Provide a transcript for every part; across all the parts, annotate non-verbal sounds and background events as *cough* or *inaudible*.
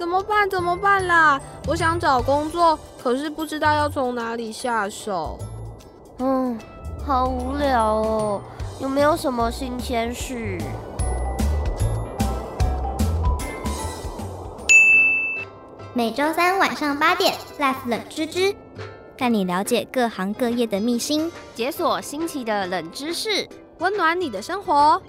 怎么办？怎么办啦？我想找工作，可是不知道要从哪里下手。嗯，好无聊哦。有没有什么新鲜事？每周三晚上八点，Life 冷知知，带你了解各行各业的秘辛，解锁新奇的冷知识，温暖你的生活。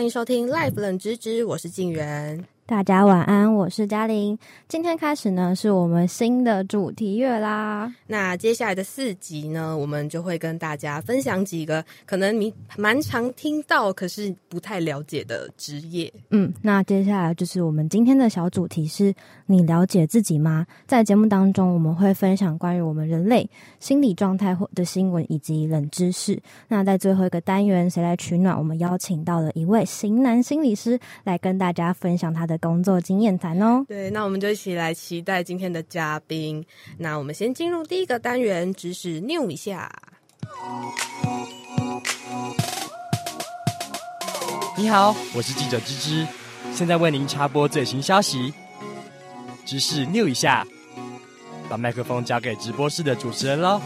欢迎收听 Life 冷知知，我是静媛。大家晚安，我是嘉玲。今天开始呢，是我们新的主题月啦。那接下来的四集呢，我们就会跟大家分享几个可能你蛮常听到，可是不太了解的职业。嗯，那接下来就是我们今天的小主题是：你了解自己吗？在节目当中，我们会分享关于我们人类心理状态或的新闻以及冷知识。那在最后一个单元，谁来取暖？我们邀请到了一位型男心理师来跟大家分享他的。工作经验谈哦，对，那我们就一起来期待今天的嘉宾。那我们先进入第一个单元，知识 new 一下。你好，我是记者芝芝，现在为您插播最新消息。知识 new 一下，把麦克风交给直播室的主持人喽。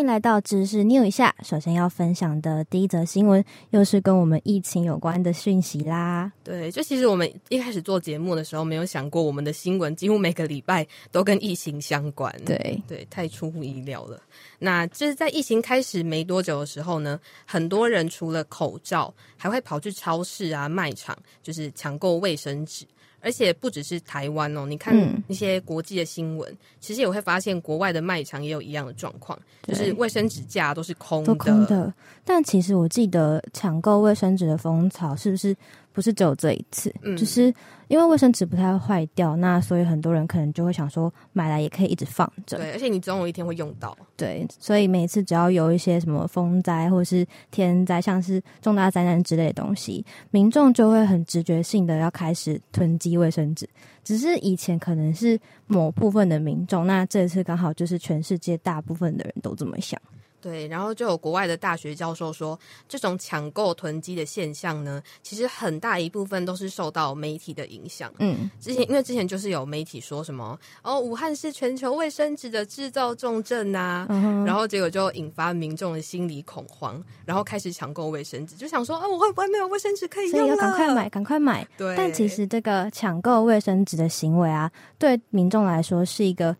欢迎来到知识 new 一下。首先要分享的第一则新闻，又是跟我们疫情有关的讯息啦。对，就其实我们一开始做节目的时候，没有想过我们的新闻几乎每个礼拜都跟疫情相关。对对，太出乎意料了。那就是在疫情开始没多久的时候呢，很多人除了口罩，还会跑去超市啊、卖场，就是抢购卫生纸。而且不只是台湾哦，你看一些国际的新闻，其实也会发现国外的卖场也有一样的状况，就是卫生纸架都是空的。但其实我记得抢购卫生纸的风潮是不是？不是只有这一次，嗯就是因为卫生纸不太会坏掉，那所以很多人可能就会想说买来也可以一直放着。对，而且你总有一天会用到。对，所以每次只要有一些什么风灾或是天灾，像是重大灾难之类的东西，民众就会很直觉性的要开始囤积卫生纸。只是以前可能是某部分的民众，那这次刚好就是全世界大部分的人都这么想。对，然后就有国外的大学教授说，这种抢购囤积的现象呢，其实很大一部分都是受到媒体的影响。嗯，之前因为之前就是有媒体说什么哦，武汉是全球卫生纸的制造重镇呐，然后结果就引发民众的心理恐慌，然后开始抢购卫生纸，就想说啊，我会不会没有卫生纸可以用要赶快买，*laughs* 赶快买。对，但其实这个抢购卫生纸的行为啊，对民众来说是一个。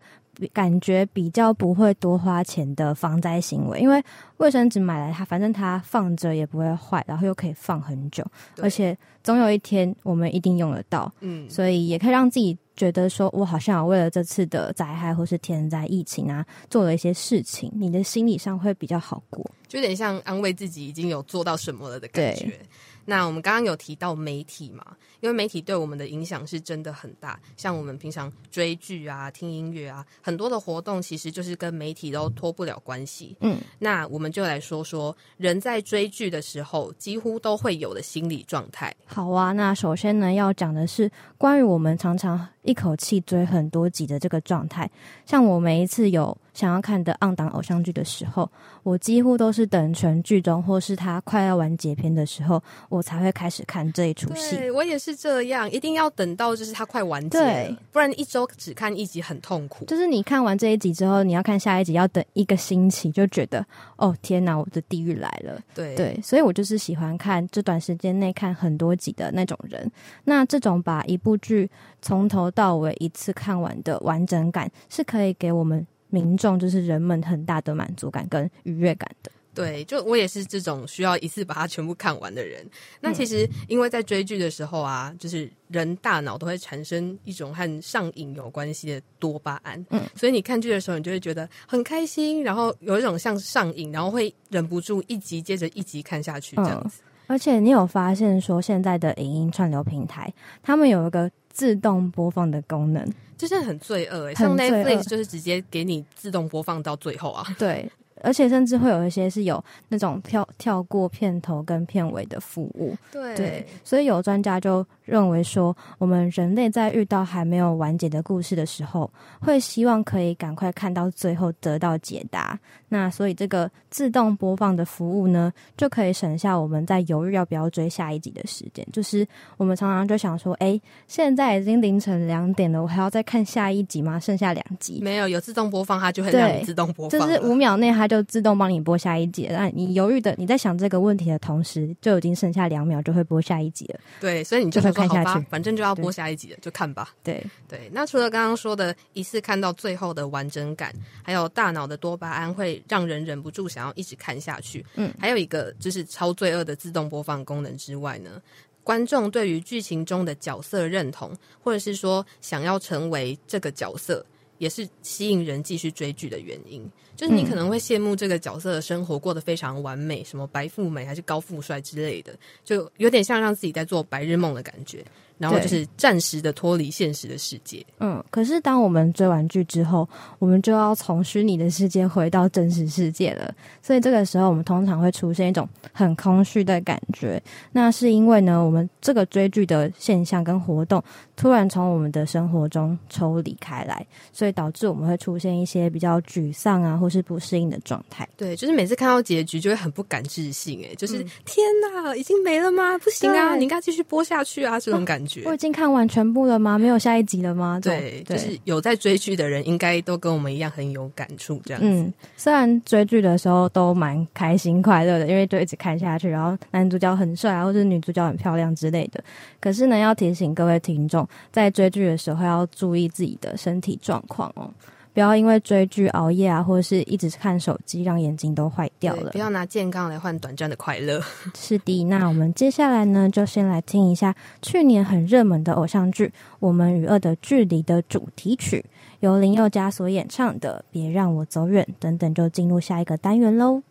感觉比较不会多花钱的防灾行为，因为卫生纸买来它，反正它放着也不会坏，然后又可以放很久，而且总有一天我们一定用得到，嗯，所以也可以让自己觉得说，我好像为了这次的灾害或是天灾疫情啊，做了一些事情，你的心理上会比较好过，就有点像安慰自己已经有做到什么了的感觉。那我们刚刚有提到媒体嘛？因为媒体对我们的影响是真的很大，像我们平常追剧啊、听音乐啊，很多的活动其实就是跟媒体都脱不了关系。嗯，那我们就来说说人在追剧的时候几乎都会有的心理状态。好啊，那首先呢要讲的是关于我们常常一口气追很多集的这个状态。像我每一次有想要看的暗档偶像剧的时候，我几乎都是等全剧终或是它快要完结篇的时候。我才会开始看这一出戏。我也是这样，一定要等到就是它快完结，不然一周只看一集很痛苦。就是你看完这一集之后，你要看下一集，要等一个星期，就觉得哦天哪，我的地狱来了。对对，所以我就是喜欢看这短时间内看很多集的那种人。那这种把一部剧从头到尾一次看完的完整感，是可以给我们民众，就是人们很大的满足感跟愉悦感的。对，就我也是这种需要一次把它全部看完的人。那其实因为在追剧的时候啊，就是人大脑都会产生一种和上瘾有关系的多巴胺，嗯，所以你看剧的时候，你就会觉得很开心，然后有一种像上瘾，然后会忍不住一集接着一集看下去这样子。而且你有发现说，现在的影音串流平台，他们有一个自动播放的功能，就是很罪恶，像 Netflix 就是直接给你自动播放到最后啊。对。而且甚至会有一些是有那种跳跳过片头跟片尾的服务。对，所以有专家就认为说，我们人类在遇到还没有完结的故事的时候，会希望可以赶快看到最后得到解答。那所以这个自动播放的服务呢，就可以省下我们在犹豫要不要追下一集的时间。就是我们常常就想说，哎，现在已经凌晨两点了，我还要再看下一集吗？剩下两集？没有，有自动播放，它就会让你自动播放，就是五秒内它就自动帮你播下一集。那你犹豫的，你在想这个问题的同时，就已经剩下两秒，就会播下一集了。对，所以你就会看下去，反正就要播下一集了，就看吧。对对。那除了刚刚说的一次看到最后的完整感，还有大脑的多巴胺会让人忍不住想要一直看下去。嗯，还有一个就是超罪恶的自动播放功能之外呢，观众对于剧情中的角色认同，或者是说想要成为这个角色。也是吸引人继续追剧的原因，就是你可能会羡慕这个角色的生活过得非常完美，什么白富美还是高富帅之类的，就有点像让自己在做白日梦的感觉。然后就是暂时的脱离现实的世界。嗯，可是当我们追完剧之后，我们就要从虚拟的世界回到真实世界了。所以这个时候，我们通常会出现一种很空虚的感觉。那是因为呢，我们这个追剧的现象跟活动突然从我们的生活中抽离开来，所以导致我们会出现一些比较沮丧啊，或是不适应的状态。对，就是每次看到结局就会很不敢置信，哎，就是天哪，已经没了吗？不行啊，你应该继续播下去啊，这种感觉。我已经看完全部了吗？没有下一集了吗？对，就是有在追剧的人，应该都跟我们一样很有感触。这样子，虽然追剧的时候都蛮开心快乐的，因为就一直看下去，然后男主角很帅啊，或者女主角很漂亮之类的。可是呢，要提醒各位听众，在追剧的时候要注意自己的身体状况哦。不要因为追剧熬夜啊，或者是一直看手机，让眼睛都坏掉了。不要拿健康来换短暂的快乐。*laughs* 是的，那我们接下来呢，就先来听一下去年很热门的偶像剧《我们与恶的距离》的主题曲，由林宥嘉所演唱的《别让我走远》等等，就进入下一个单元喽。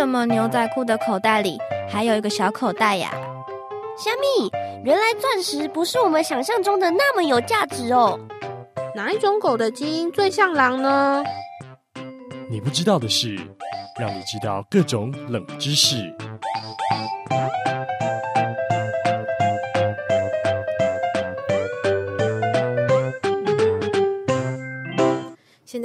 什么牛仔裤的口袋里还有一个小口袋呀？虾米，原来钻石不是我们想象中的那么有价值哦。哪一种狗的基因最像狼呢？你不知道的事，让你知道各种冷知识。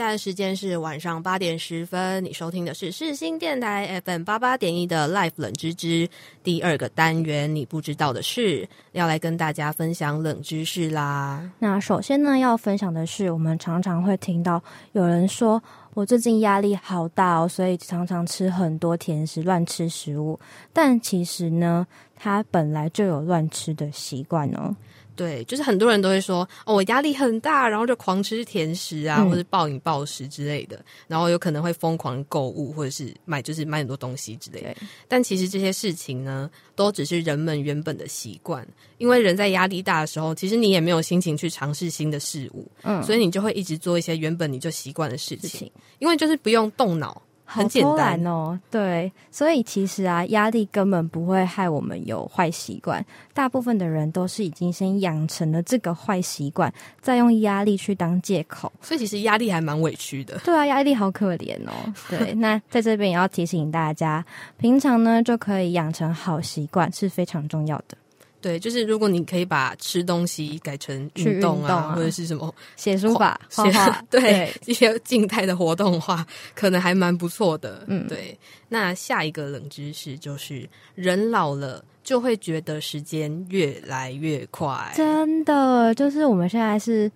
在的时间是晚上八点十分，你收听的是世新电台 FM 八八点一的 Life 冷知识第二个单元，你不知道的事，要来跟大家分享冷知识啦。那首先呢，要分享的是，我们常常会听到有人说，我最近压力好大哦，所以常常吃很多甜食，乱吃食物。但其实呢，他本来就有乱吃的习惯哦。对，就是很多人都会说，哦，我压力很大，然后就狂吃甜食啊，或者暴饮暴食之类的，然后有可能会疯狂购物，或者是买，就是买很多东西之类的。但其实这些事情呢，都只是人们原本的习惯，因为人在压力大的时候，其实你也没有心情去尝试新的事物，嗯，所以你就会一直做一些原本你就习惯的事情，因为就是不用动脑。很简单哦，对，所以其实啊，压力根本不会害我们有坏习惯。大部分的人都是已经先养成了这个坏习惯，再用压力去当借口。所以其实压力还蛮委屈的。对啊，压力好可怜哦。*laughs* 对，那在这边也要提醒大家，平常呢就可以养成好习惯是非常重要的。对，就是如果你可以把吃东西改成运动啊，或者是什么写书法、*laughs* 写对一些静态的活动的话，可能还蛮不错的。嗯，对。那下一个冷知识就是，人老了就会觉得时间越来越快。真的，就是我们现在是。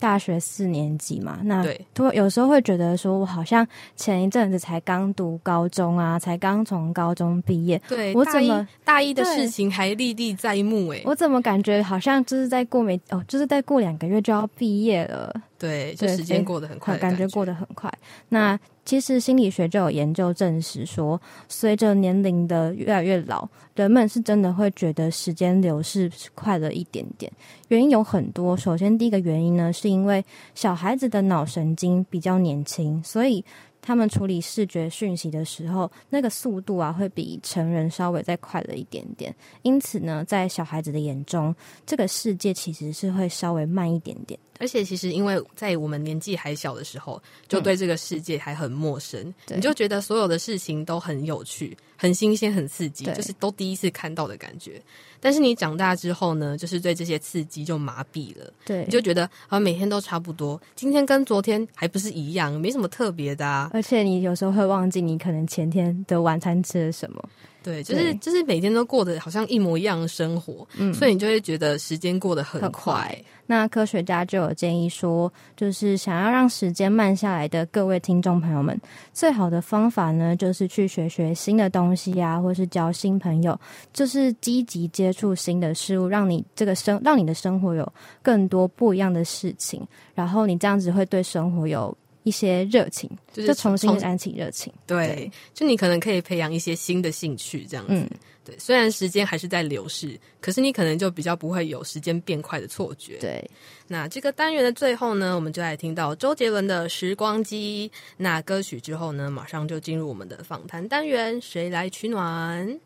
大学四年级嘛，那对，有时候会觉得说，我好像前一阵子才刚读高中啊，才刚从高中毕业，对我怎么大一的事情还历历在目？哎，我怎么感觉好像就是在过没哦，就是在过两个月就要毕业了？对，就时间过得很快，感觉过得很快。那其实心理学就有研究证实说，随着年龄的越来越老，人们是真的会觉得时间流逝快了一点点。原因有很多，首先第一个原因呢，是因为小孩子的脑神经比较年轻，所以。他们处理视觉讯息的时候，那个速度啊，会比成人稍微再快了一点点。因此呢，在小孩子的眼中，这个世界其实是会稍微慢一点点。而且，其实因为在我们年纪还小的时候，就对这个世界还很陌生，你就觉得所有的事情都很有趣、很新鲜、很刺激，就是都第一次看到的感觉。但是你长大之后呢，就是对这些刺激就麻痹了，对，你就觉得啊，每天都差不多，今天跟昨天还不是一样，没什么特别的啊。而且你有时候会忘记你可能前天的晚餐吃了什么。对，就是就是每天都过得好像一模一样的生活，嗯，所以你就会觉得时间过得很快。那科学家就有建议说，就是想要让时间慢下来的各位听众朋友们，最好的方法呢，就是去学学新的东西啊，或是交新朋友，就是积极接触新的事物，让你这个生让你的生活有更多不一样的事情，然后你这样子会对生活有。一些热情，就是重新燃起热情。对，就你可能可以培养一些新的兴趣，这样子。对，虽然时间还是在流逝，可是你可能就比较不会有时间变快的错觉。对，那这个单元的最后呢，我们就来听到周杰伦的《时光机》。那歌曲之后呢，马上就进入我们的访谈单元，谁来取暖？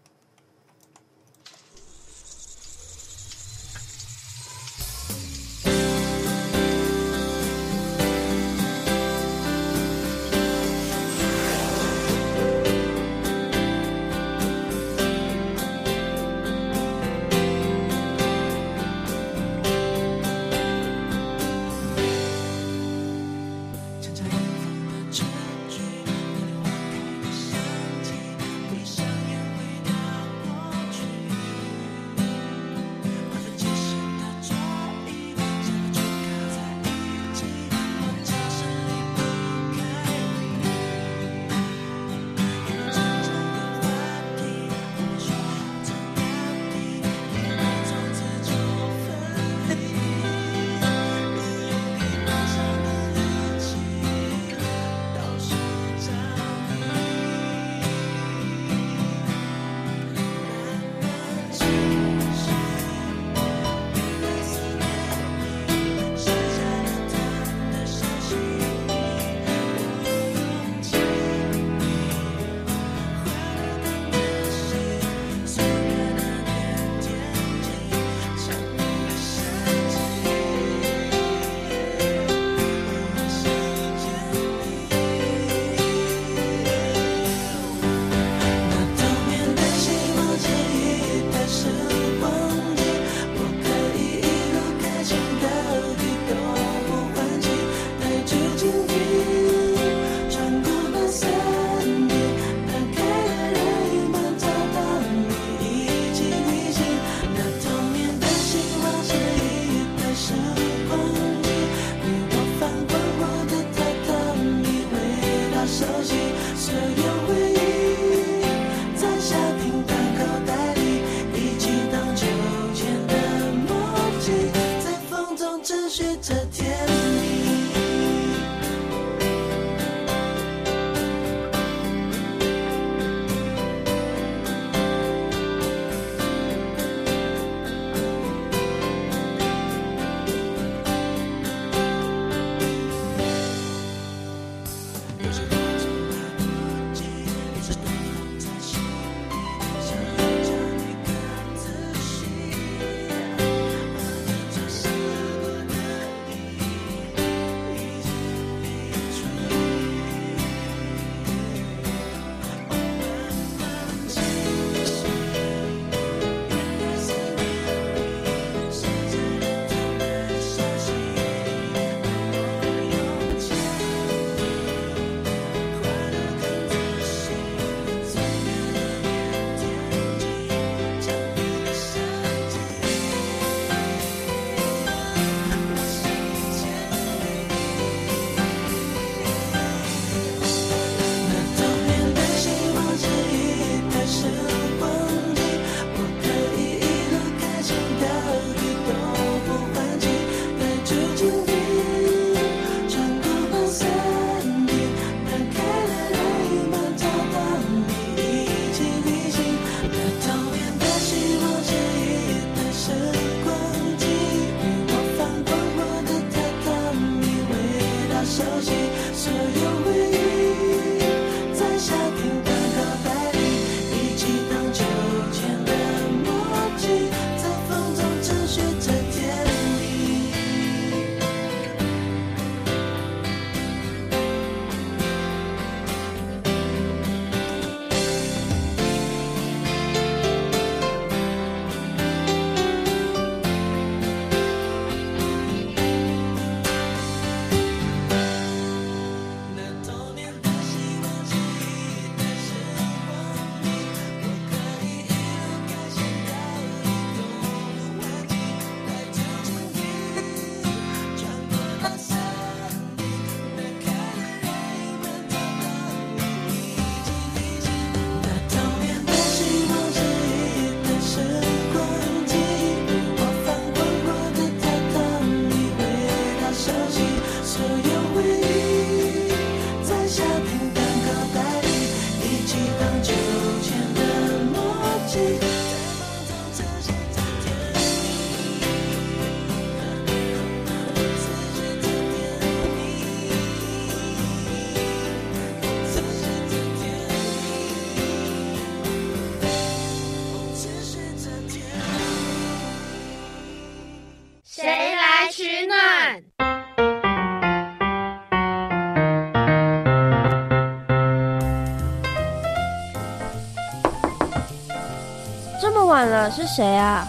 是谁啊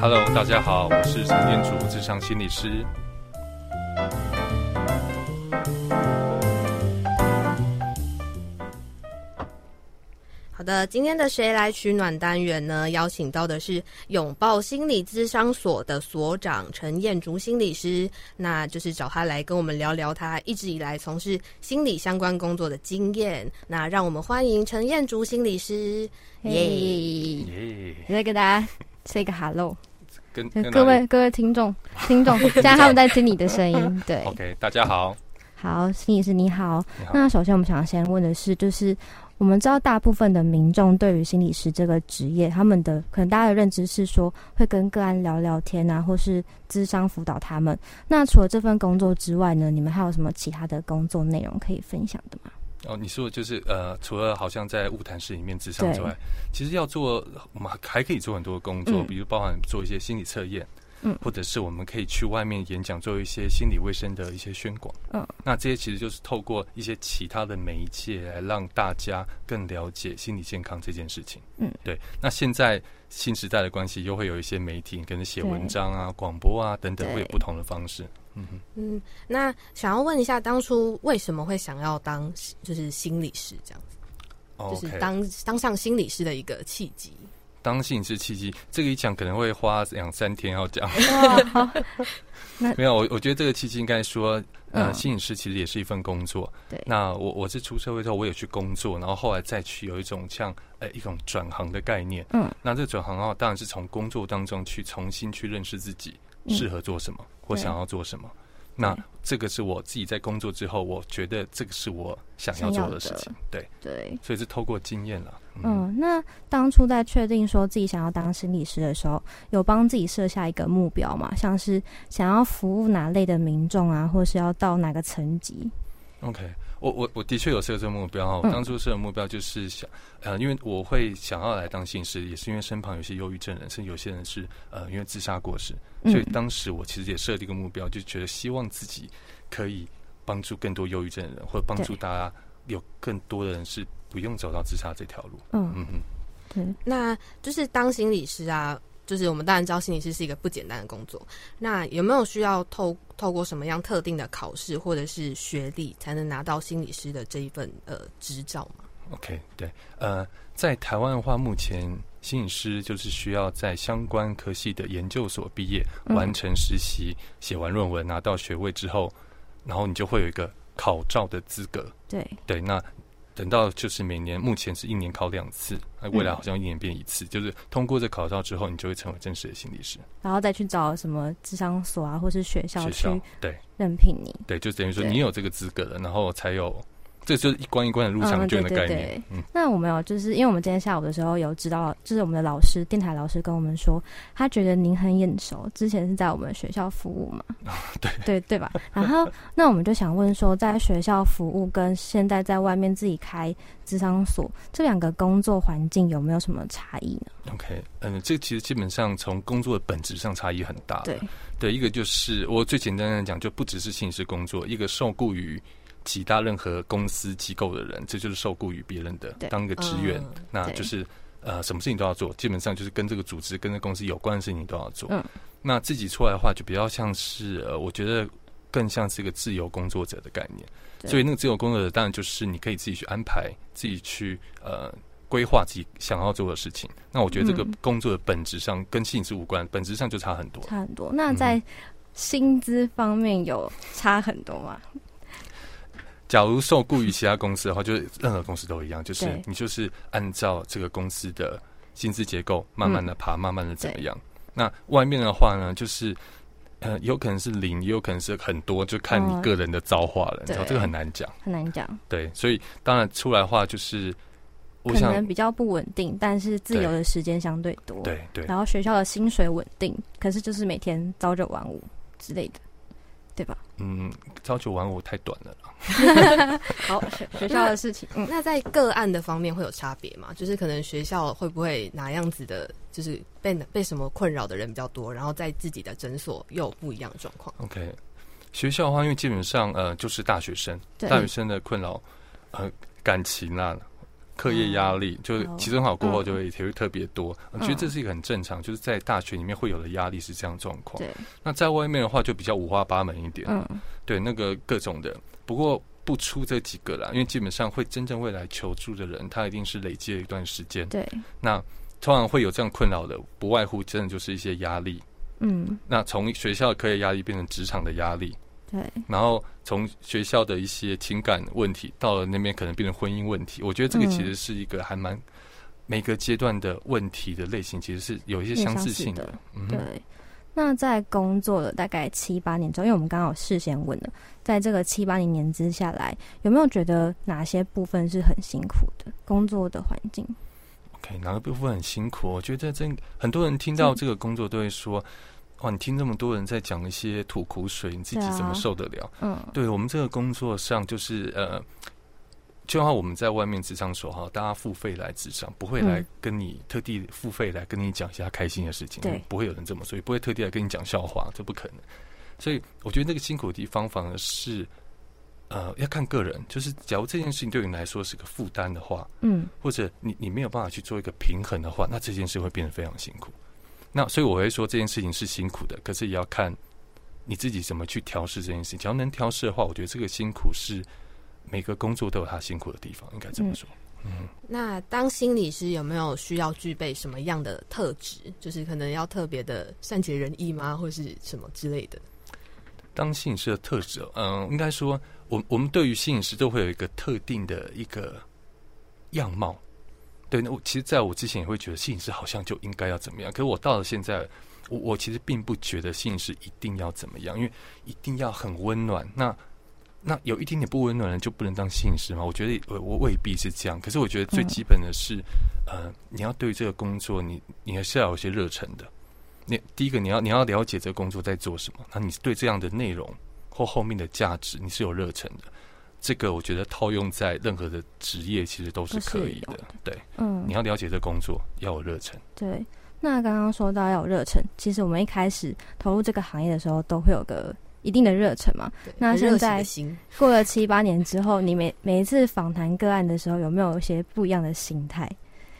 ？Hello，大家好，我是陈建竹，智商心理师。的，今天的谁来取暖单元呢？邀请到的是拥抱心理咨商所的所长陈燕竹心理师，那就是找他来跟我们聊聊他一直以来从事心理相关工作的经验。那让我们欢迎陈燕竹心理师，耶！再跟大家 say 个 hello。跟各位各位听众听众，*laughs* 现在他们在听你的声音。*laughs* 对，OK，大家好，好，心理师你好。那首先我们想要先问的是，就是我们知道大部分的民众对于心理师这个职业，他们的可能大家的认知是说会跟个案聊聊天啊，或是咨商辅导他们。那除了这份工作之外呢，你们还有什么其他的工作内容可以分享的吗？哦，你说就是呃，除了好像在物谈室里面智商之外，其实要做我们还可以做很多工作，比如包含做一些心理测验，嗯，或者是我们可以去外面演讲，做一些心理卫生的一些宣广，嗯，那这些其实就是透过一些其他的媒介来让大家更了解心理健康这件事情，嗯，对。那现在新时代的关系，又会有一些媒体跟着写文章啊、广播啊等等，会有不同的方式。嗯嗯，那想要问一下，当初为什么会想要当就是心理师这样子？就是当当上心理师的一个契机。当摄影师契机，这个一讲可能会花两三天要讲。*laughs* 没有，我我觉得这个契机应该说，呃，摄影师其实也是一份工作。对。那我我是出社会之后，我也去工作，然后后来再去有一种像呃一种转行的概念。嗯。那这转行的话，当然是从工作当中去重新去认识自己，适合做什么。或想要做什么？那这个是我自己在工作之后，我觉得这个是我想要做的事情。对对，所以是透过经验了。嗯，那当初在确定说自己想要当心理师的时候，有帮自己设下一个目标嘛？像是想要服务哪类的民众啊，或是要到哪个层级？OK。我我我的确有设这个目标哈，当初设的目标就是想，呃，因为我会想要来当信师，也是因为身旁有些忧郁症人，甚至有些人是呃因为自杀过世，所以当时我其实也设定一个目标，就觉得希望自己可以帮助更多忧郁症人，或者帮助大家有更多的人是不用走到自杀这条路。嗯。嗯嗯，对，那就是当心理师啊。就是我们当然知道心理师是一个不简单的工作，那有没有需要透透过什么样特定的考试或者是学历才能拿到心理师的这一份呃执照吗？OK，对，呃，在台湾的话，目前心理师就是需要在相关科系的研究所毕业，完成实习，写完论文，拿到学位之后，然后你就会有一个考照的资格。对对，那。等到就是每年，目前是一年考两次，那未来好像一年变一次。就是通过这考照之后，你就会成为正式的心理师，然后再去找什么智商所啊，或是学校去对任聘你。对，就等于说你有这个资格了，然后才有。这就是一关一关的入场券的概念。嗯，那我们有就是因为我们今天下午的时候有知道，就是我们的老师电台老师跟我们说，他觉得您很眼熟，之前是在我们学校服务嘛？*laughs* 对对对吧？然后那我们就想问说，在学校服务跟现在在外面自己开智商所这两个工作环境有没有什么差异呢？OK，嗯，这其实基本上从工作的本质上差异很大。对对，一个就是我最简单的讲，就不只是信息工作，一个受雇于。其他任何公司机构的人，这就是受雇于别人的，当一个职员，那就是呃，什么事情都要做，基本上就是跟这个组织、跟这公司有关的事情都要做。嗯，那自己出来的话，就比较像是呃，我觉得更像是一个自由工作者的概念。所以那个自由工作者，当然就是你可以自己去安排、自己去呃规划自己想要做的事情。那我觉得这个工作的本质上跟性质无关，本质上就差很多，差很多。那在薪资方面有差很多吗？假如受雇于其他公司的话，就是任何公司都一样，就是你就是按照这个公司的薪资结构慢慢的爬，慢慢的怎么样？那外面的话呢，就是呃，有可能是零，也有可能是很多，就看你个人的造化了。你知道这个很难讲，很难讲。对，所以当然出来的话，就是可能比较不稳定，但是自由的时间相对多。对对。然后学校的薪水稳定，可是就是每天朝九晚五之类的。对吧？嗯，朝九晚五太短了。*laughs* 好，学校的事情。嗯，那在个案的方面会有差别吗？就是可能学校会不会哪样子的，就是被被什么困扰的人比较多，然后在自己的诊所又有不一样的状况？OK，学校的话，因为基本上呃就是大学生，大学生的困扰呃感情啊。课业压力，就期中考过后就会也会特别多。我觉得这是一个很正常，就是在大学里面会有的压力是这样状况。对，那在外面的话就比较五花八门一点。嗯，对，那个各种的，不过不出这几个啦，因为基本上会真正会来求助的人，他一定是累积了一段时间。对，那通常会有这样困扰的，不外乎真的就是一些压力。嗯，那从学校的课业压力变成职场的压力。对，然后从学校的一些情感问题，到了那边可能变成婚姻问题。我觉得这个其实是一个还蛮每个阶段的问题的类型，其实是有一些相似性的。嗯对，那在工作了大概七八年之后，因为我们刚好事先问了，在这个七八零年之下来，有没有觉得哪些部分是很辛苦的工作的环境？OK，哪个部分很辛苦？我觉得这很多人听到这个工作都会说。哇！你听这么多人在讲一些吐苦水，你自己怎么受得了？嗯，对我们这个工作上，就是呃，就像我们在外面职场说哈，大家付费来职场，不会来跟你特地付费来跟你讲一下开心的事情，对，不会有人这么说，也不会特地来跟你讲笑话，这不可能。所以我觉得那个辛苦的地方，反而是呃，要看个人。就是假如这件事情对你来说是个负担的话，嗯，或者你你没有办法去做一个平衡的话，那这件事会变得非常辛苦。那所以我会说这件事情是辛苦的，可是也要看你自己怎么去调试这件事情。只要能调试的话，我觉得这个辛苦是每个工作都有它辛苦的地方，应该这么说。嗯，那当心理师有没有需要具备什么样的特质？就是可能要特别的善解人意吗，或是什么之类的？当心理师的特质，嗯，应该说，我我们对于心理师都会有一个特定的一个样貌。对，那我其实在我之前也会觉得摄影师好像就应该要怎么样，可是我到了现在，我我其实并不觉得摄影师一定要怎么样，因为一定要很温暖。那那有一点点不温暖的就不能当摄影师吗？我觉得我我未必是这样。可是我觉得最基本的是，呃，你要对这个工作，你你还是要有些热忱的。你第一个你要你要了解这个工作在做什么，那你对这样的内容或后面的价值你是有热忱的。这个我觉得套用在任何的职业，其实都是可以的。对，嗯，你要了解这工作，要有热忱。对，那刚刚说到要有热忱，其实我们一开始投入这个行业的时候，都会有个一定的热忱嘛。那现在过了七八年之后，你每每一次访谈个案的时候，有没有一些不一样的心态？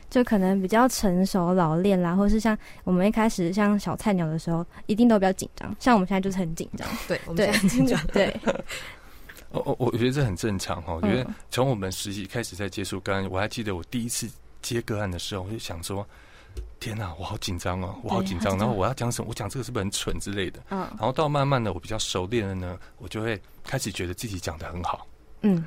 就可能比较成熟老练啦，或是像我们一开始像小菜鸟的时候，一定都比较紧张。像我们现在就是很紧张。*laughs* 对，我们现在很紧张。*laughs* 对。我我我觉得这很正常哈。我觉得从我们实习开始在接触个案，我还记得我第一次接个案的时候，我就想说：天哪，我好紧张哦，我好紧张。然后我要讲什么？我讲这个是不是很蠢之类的？嗯。然后到慢慢的我比较熟练了呢，我就会开始觉得自己讲的很好。嗯。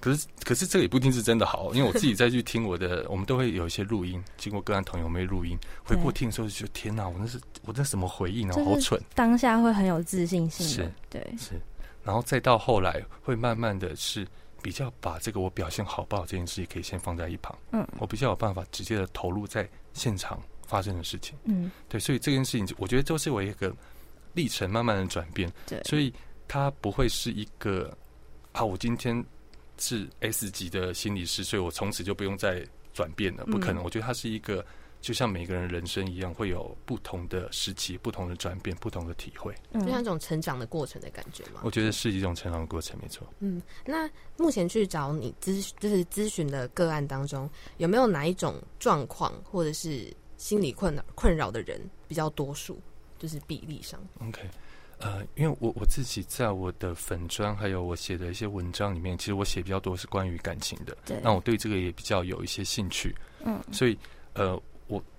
可是可是这个也不一定是真的好，因为我自己再去听我的，*laughs* 我们都会有一些录音，经过个案同意我们录音，回过听的时候就觉得天哪，我那是我那什么回应啊？好蠢。当下会很有自信心。是。对。是。然后再到后来，会慢慢的是比较把这个我表现好不好这件事情可以先放在一旁。嗯，我比较有办法直接的投入在现场发生的事情。嗯，对，所以这件事情我觉得都是我一个历程，慢慢的转变。对，所以它不会是一个啊，我今天是 S 级的心理师，所以我从此就不用再转变了。不可能，我觉得它是一个。就像每个人人生一样，会有不同的时期、不同的转变、不同的体会，就像一种成长的过程的感觉吗？我觉得是一种成长的过程，没错。嗯，那目前去找你咨就是咨询的个案当中，有没有哪一种状况或者是心理困扰困扰的人比较多数？就是比例上？OK，呃，因为我我自己在我的粉砖还有我写的一些文章里面，其实我写比较多是关于感情的。对，那我对这个也比较有一些兴趣。嗯，所以呃。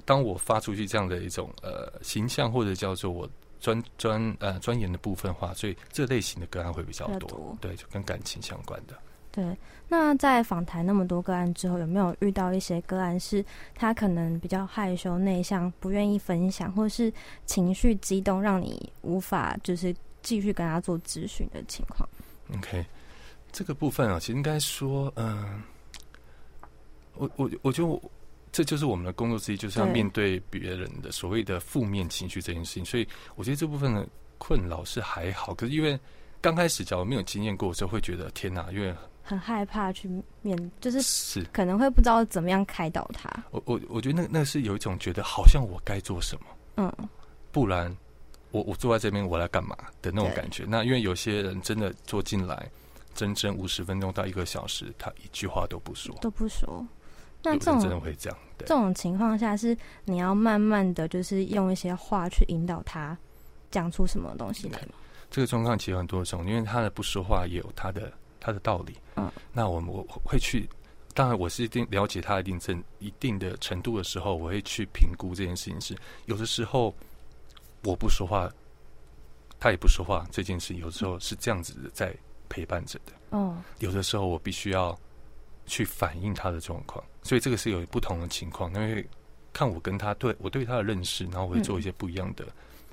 当我发出去这样的一种呃形象，或者叫做我专专呃钻研的部分话，所以这类型的个案会比较多，对，就跟感情相关的。对，那在访谈那么多个案之后，有没有遇到一些个案是他可能比较害羞内向，不愿意分享，或是情绪激动，让你无法就是继续跟他做咨询的情况？OK，这个部分啊，其实应该说，嗯，我我我就。这就是我们的工作之一，就是要面对别人的所谓的负面情绪这件事情。所以，我觉得这部分的，困扰是还好，可是因为刚开始假如没有经验过的时候，会觉得天哪，因为很害怕去面，就是是可能会不知道怎么样开导他。我我我觉得那那是有一种觉得好像我该做什么，嗯，不然我我坐在这边我来干嘛的那种感觉。那因为有些人真的坐进来，整整五十分钟到一个小时，他一句话都不说，都不说。那这种真的会这样，这种情况下是你要慢慢的就是用一些话去引导他讲出什么东西来吗？这个状况其实很多种，因为他的不说话也有他的他的道理。嗯，那我们我会去，当然我是一定了解他一定程一定的程度的时候，我会去评估这件事情是有的时候我不说话，他也不说话，这件事有时候是这样子的在陪伴着的。哦，有的时候我必须要去反映他的状况。所以这个是有不同的情况，因为看我跟他对我对他的认识，然后我会做一些不一样的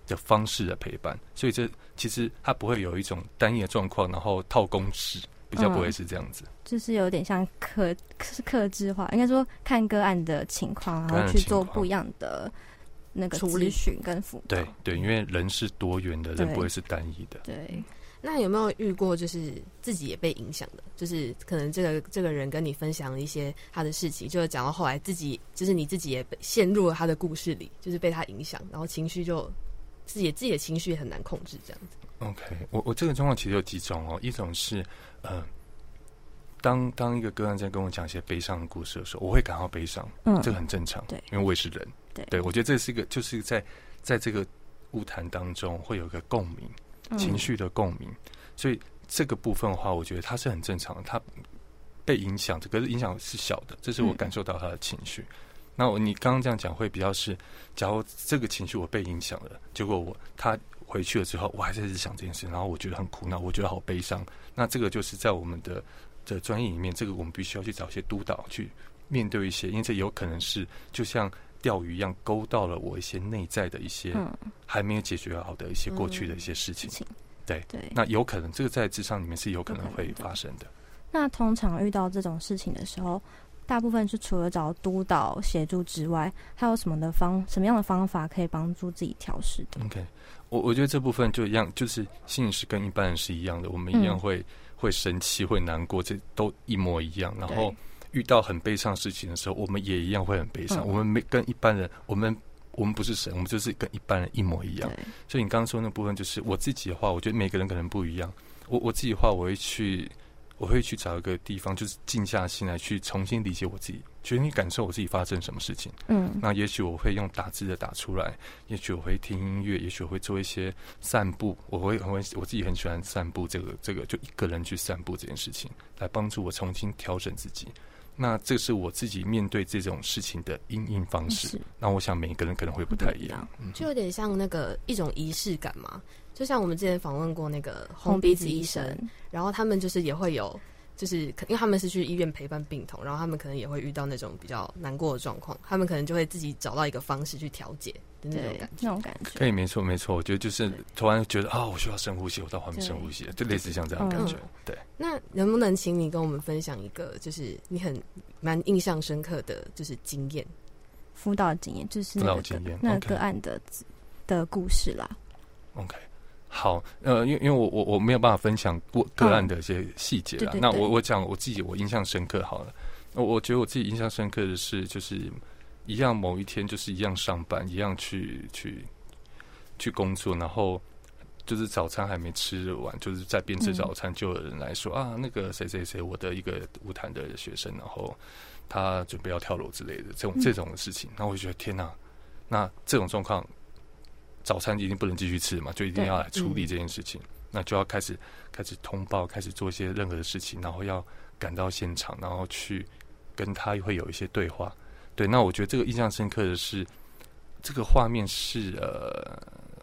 的方式的陪伴。所以这其实他不会有一种单一的状况，然后套公式，比较不会是这样子。就是有点像克是克制化，应该说看个案的情况，然后去做不一样的那个咨询跟辅导。对对，因为人是多元的，人不会是单一的。对。那有没有遇过就是自己也被影响的？就是可能这个这个人跟你分享了一些他的事情，就是讲到后来自己就是你自己也陷入了他的故事里，就是被他影响，然后情绪就自己自己的情绪也很难控制这样子。OK，我我这个状况其实有几种哦，一种是呃，当当一个个案在跟我讲一些悲伤的故事的时候，我会感到悲伤，嗯，这个很正常，对，因为我也是人，对，对我觉得这是一个就是在在这个物谈当中会有一个共鸣。情绪的共鸣，所以这个部分的话，我觉得他是很正常的。他被影响，可是影响是小的，这是我感受到他的情绪。那我你刚刚这样讲会比较是，假如这个情绪我被影响了，结果我他回去了之后，我还在想这件事，然后我觉得很苦恼，我觉得好悲伤。那这个就是在我们的的专业里面，这个我们必须要去找一些督导去面对一些，因为这有可能是就像。钓鱼一样勾到了我一些内在的一些还没有解决好的一些过去的一些事情，对对，那有可能这个在职场里面是有可能会发生的。那通常遇到这种事情的时候，大部分是除了找督导协助之外，还有什么的方什么样的方法可以帮助自己调试的？OK，我我觉得这部分就一样，就是心理师跟一般人是一样的，我们一样会会生气、会难过，这都一模一样，然后。遇到很悲伤事情的时候，我们也一样会很悲伤。我们没跟一般人，我们我们不是神，我们就是跟一般人一模一样。所以你刚刚说那部分，就是我自己的话，我觉得每个人可能不一样。我我自己的话，我会去，我会去找一个地方，就是静下心来，去重新理解我自己，全心感受我自己发生什么事情。嗯，那也许我会用打字的打出来，也许我会听音乐，也许我会做一些散步。我会很会，我自己很喜欢散步，这个这个就一个人去散步这件事情，来帮助我重新调整自己。那这是我自己面对这种事情的应应方式。那我想每一个人可能会不太一样，就有点像那个一种仪式感嘛。就像我们之前访问过那个红鼻子医生，然后他们就是也会有。就是因为他们是去医院陪伴病童，然后他们可能也会遇到那种比较难过的状况，他们可能就会自己找到一个方式去调节的那种感觉。那种感觉可以，没错，没错。我觉得就是突然觉得啊，我需要深呼吸，我到旁边深呼吸，就类似像这样感觉。对。那能不能请你跟我们分享一个，就是你很蛮印象深刻的就是经验，辅导经验，就是辅导经验那个案的的故事啦。OK。好，呃，因为因为我我我没有办法分享过个案的一些细节了。那我我讲我自己，我印象深刻好了。我我觉得我自己印象深刻的是，就是一样某一天，就是一样上班，一样去去去工作，然后就是早餐还没吃完，就是在边吃早餐，就有人来说啊，那个谁谁谁，我的一个舞坛的学生，然后他准备要跳楼之类的这种这种的事情，然后我就觉得天哪，那这种状况。早餐一定不能继续吃嘛，就一定要来处理这件事情。那就要开始开始通报，开始做一些任何的事情，然后要赶到现场，然后去跟他会有一些对话。对，那我觉得这个印象深刻的是，这个画面是呃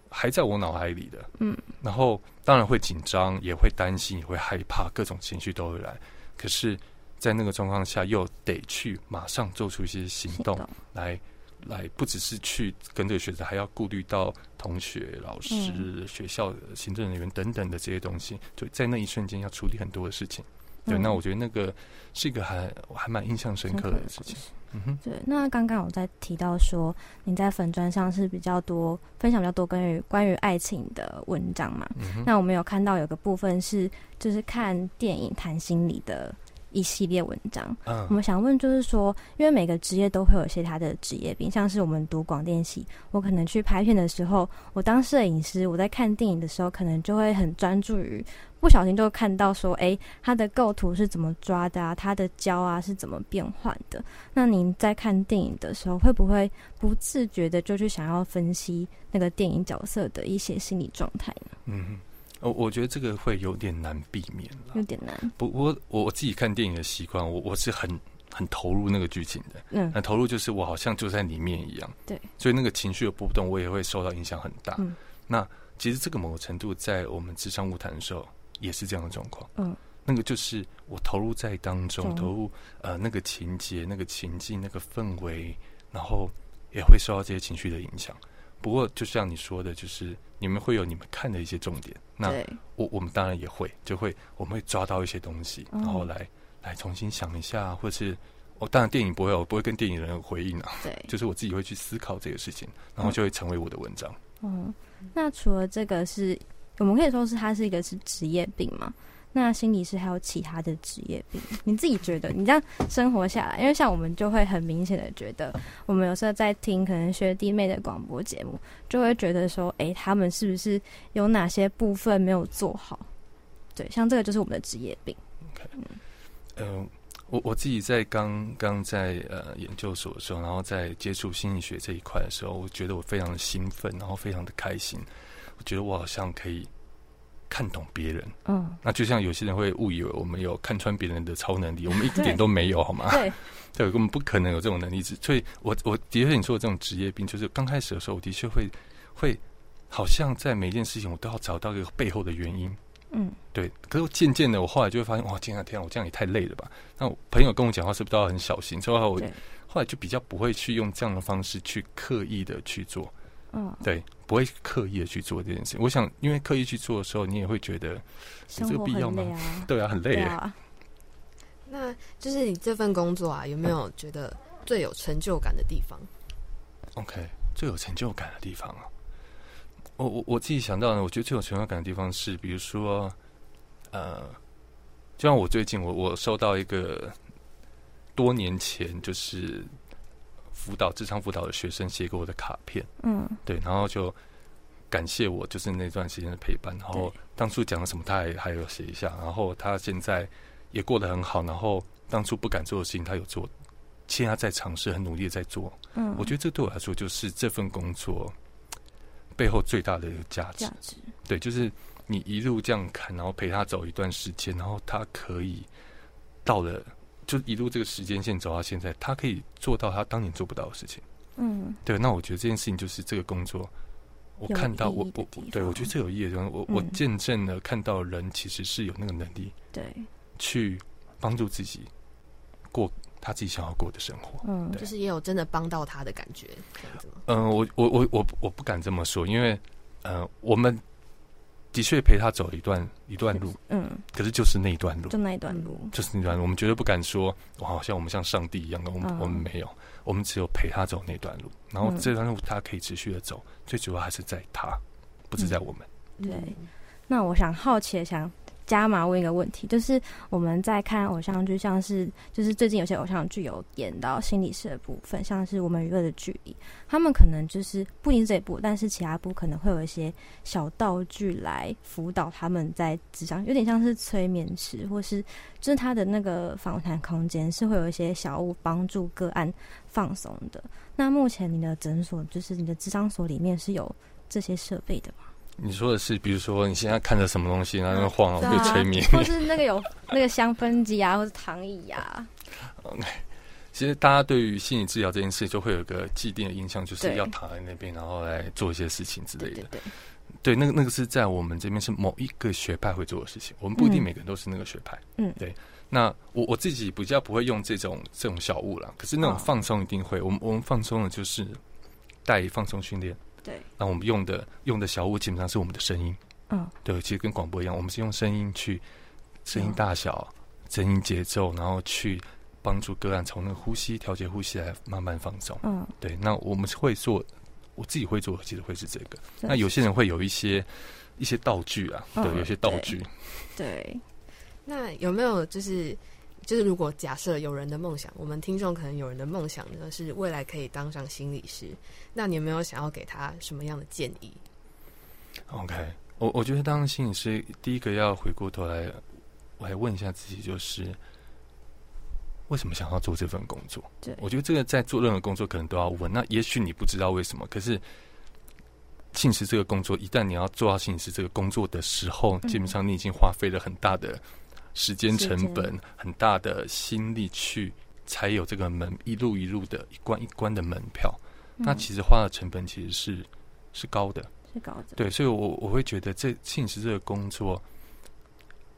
还在我脑海里的。嗯，然后当然会紧张，也会担心，也会害怕，各种情绪都会来。可是，在那个状况下，又得去马上做出一些行动来。来不只是去跟这个学生，还要顾虑到同学、老师、学校行政人员等等的这些东西，就在那一瞬间要处理很多的事情。对，那我觉得那个是一个还还蛮印象深刻的事情。嗯哼，对。那刚刚我在提到说，你在粉砖上是比较多分享比较多关于关于爱情的文章嘛？嗯那我们有看到有个部分是就是看电影谈心理的。一系列文章，我们想问就是说，因为每个职业都会有一些他的职业病，像是我们读广电系，我可能去拍片的时候，我当摄影师，我在看电影的时候，可能就会很专注于，不小心就看到说，哎，他的构图是怎么抓的啊，他的焦啊是怎么变换的？那您在看电影的时候，会不会不自觉的就去想要分析那个电影角色的一些心理状态呢？嗯。我我觉得这个会有点难避免了，有点难。不过我我自己看电影的习惯，我我是很很投入那个剧情的，嗯，很投入，就是我好像就在里面一样，对。所以那个情绪的波动，我也会受到影响很大。嗯，那其实这个某个程度，在我们职场舞谈的时候，也是这样的状况。嗯，那个就是我投入在当中，投入呃那个情节、那个情境、那个氛围，然后也会受到这些情绪的影响。不过，就像你说的，就是你们会有你们看的一些重点。那我我们当然也会，就会我们会抓到一些东西，然后来来重新想一下，或是我当然电影不会，我不会跟电影人回应啊。对，就是我自己会去思考这个事情，然后就会成为我的文章。嗯，那除了这个，是我们可以说是它是一个是职业病吗？那心理师还有其他的职业病？*laughs* 你自己觉得？你这样生活下来，因为像我们就会很明显的觉得，我们有时候在听可能学弟妹的广播节目，就会觉得说，哎，他们是不是有哪些部分没有做好？对，像这个就是我们的职业病。嗯，我我自己在刚刚在呃研究所的时候，然后在接触心理学这一块的时候，我觉得我非常的兴奋，然后非常的开心，我觉得我好像可以。看懂别人，嗯，那就像有些人会误以为我们有看穿别人的超能力，我们一点都没有，好吗？对，*laughs* 对，我们不可能有这种能力。所以，我我的确你说的这种职业病，就是刚开始的时候，我的确会会好像在每件事情我都要找到一个背后的原因，嗯，对。可是渐渐的，我后来就会发现，哇，天啊天啊，我这样也太累了吧？那我朋友跟我讲话是不是都要很小心？所以，我后来就比较不会去用这样的方式去刻意的去做。嗯，对，不会刻意的去做这件事。我想，因为刻意去做的时候，你也会觉得有这个必要吗？对啊，很累啊。那就是你这份工作啊，有没有觉得最有成就感的地方？OK，最有成就感的地方啊，我我我自己想到呢，我觉得最有成就感的地方是，比如说，呃，就像我最近，我我收到一个多年前就是。辅导智商辅导的学生写给我的卡片，嗯，对，然后就感谢我，就是那段时间的陪伴。然后当初讲了什么，他还还有写一下。然后他现在也过得很好。然后当初不敢做的事情，他有做，现在在尝试，很努力的在做。嗯，我觉得这对我来说，就是这份工作背后最大的一个价值。价值，对，就是你一路这样看，然后陪他走一段时间，然后他可以到了。就一路这个时间线走到现在，他可以做到他当年做不到的事情。嗯，对。那我觉得这件事情就是这个工作，我看到我我对我觉得最有意义的地方，我我见证了看到人其实是有那个能力，对，去帮助自己过他自己想要过的生活。嗯，就是也有真的帮到他的感觉，这样子吗？嗯，我我我我我不敢这么说，因为呃，我们。的确陪他走一段一段路，嗯，可是就是那一段路，就那一段路，就是那段路。我们绝对不敢说，好像我们像上帝一样的，我们我们没有，我们只有陪他走那段路。然后这段路他可以持续的走，最主要还是在他，不是在我们。对，那我想好奇的想。加码问一个问题，就是我们在看偶像剧，像是就是最近有些偶像剧有演到心理师的部分，像是我们娱乐的距离，他们可能就是不一这一部，但是其他部可能会有一些小道具来辅导他们在智商，有点像是催眠师，或是就是他的那个访谈空间是会有一些小物帮助个案放松的。那目前你的诊所，就是你的智商所里面是有这些设备的吗？你说的是，比如说你现在看着什么东西，然后晃，被催眠，或是那个有 *laughs* 那个香氛机啊，或是躺椅啊。OK，其实大家对于心理治疗这件事，就会有个既定的印象，就是要躺在那边，然后来做一些事情之类的。对，对，那个那个是在我们这边是某一个学派会做的事情，我们不一定每个人都是那个学派。嗯，对。那我我自己比较不会用这种这种小物了，可是那种放松一定会。我们我们放松的就是带放松训练。对，那我们用的用的小物基本上是我们的声音，嗯，对，其实跟广播一样，我们是用声音去声音大小、声音节奏，然后去帮帮助个案从那个呼吸调节呼吸来慢慢放松。嗯，对。那我们会做，我自己会做，其实会是这个。那有些人会有一些一些道具啊，对，有些道具。对。那有没有就是就是，如果假设有人的梦想，我们听众可能有人的梦想呢是未来可以当上心理师，那你有没有想要给他什么样的建议？OK，我我觉得当心理师，第一个要回过头来，我还问一下自己，就是为什么想要做这份工作？对，我觉得这个在做任何工作可能都要问。那也许你不知道为什么，可是心理师这个工作，一旦你要做到心理师这个工作的时候，基本上你已经花费了很大的。时间成本很大的心力去才有这个门一路一路的一关一关的门票，那其实花的成本其实是是高的，是高的。对，所以我我会觉得这信实这个工作，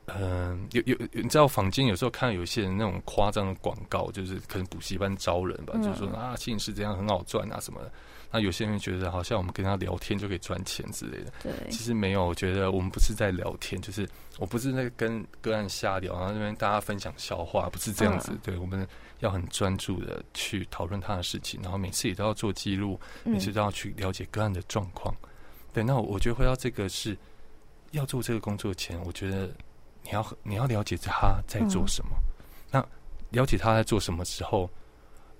嗯，有有你知道坊间有时候看到有些人那种夸张的广告，就是可能补习班招人吧，就是说啊信实这样很好赚啊什么的。那有些人觉得好像我们跟他聊天就可以赚钱之类的，对，其实没有。我觉得我们不是在聊天，就是我不是在跟个案瞎聊，然后那边大家分享笑话，不是这样子。对，我们要很专注的去讨论他的事情，然后每次也都要做记录，每次都要去了解个案的状况。对，那我觉得回到这个是要做这个工作前，我觉得你要你要了解他在做什么。那了解他在做什么之后。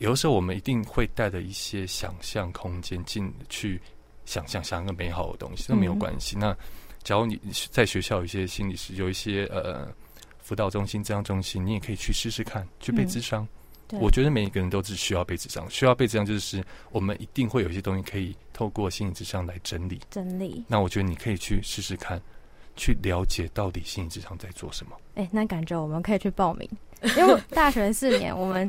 有的时候，我们一定会带着一些想象空间进去想象，想一个美好的东西，都没有关系。那假如你在学校有一些心理师，有一些呃辅导中心、这样中心，你也可以去试试看，去被智商。我觉得每一个人都是需要被智商，需要被智商，就是我们一定会有一些东西可以透过心理智商来整理。整理。那我觉得你可以去试试看，去了解到底心理智商在做什么。哎，那感觉我们可以去报名，因为大学四年我们。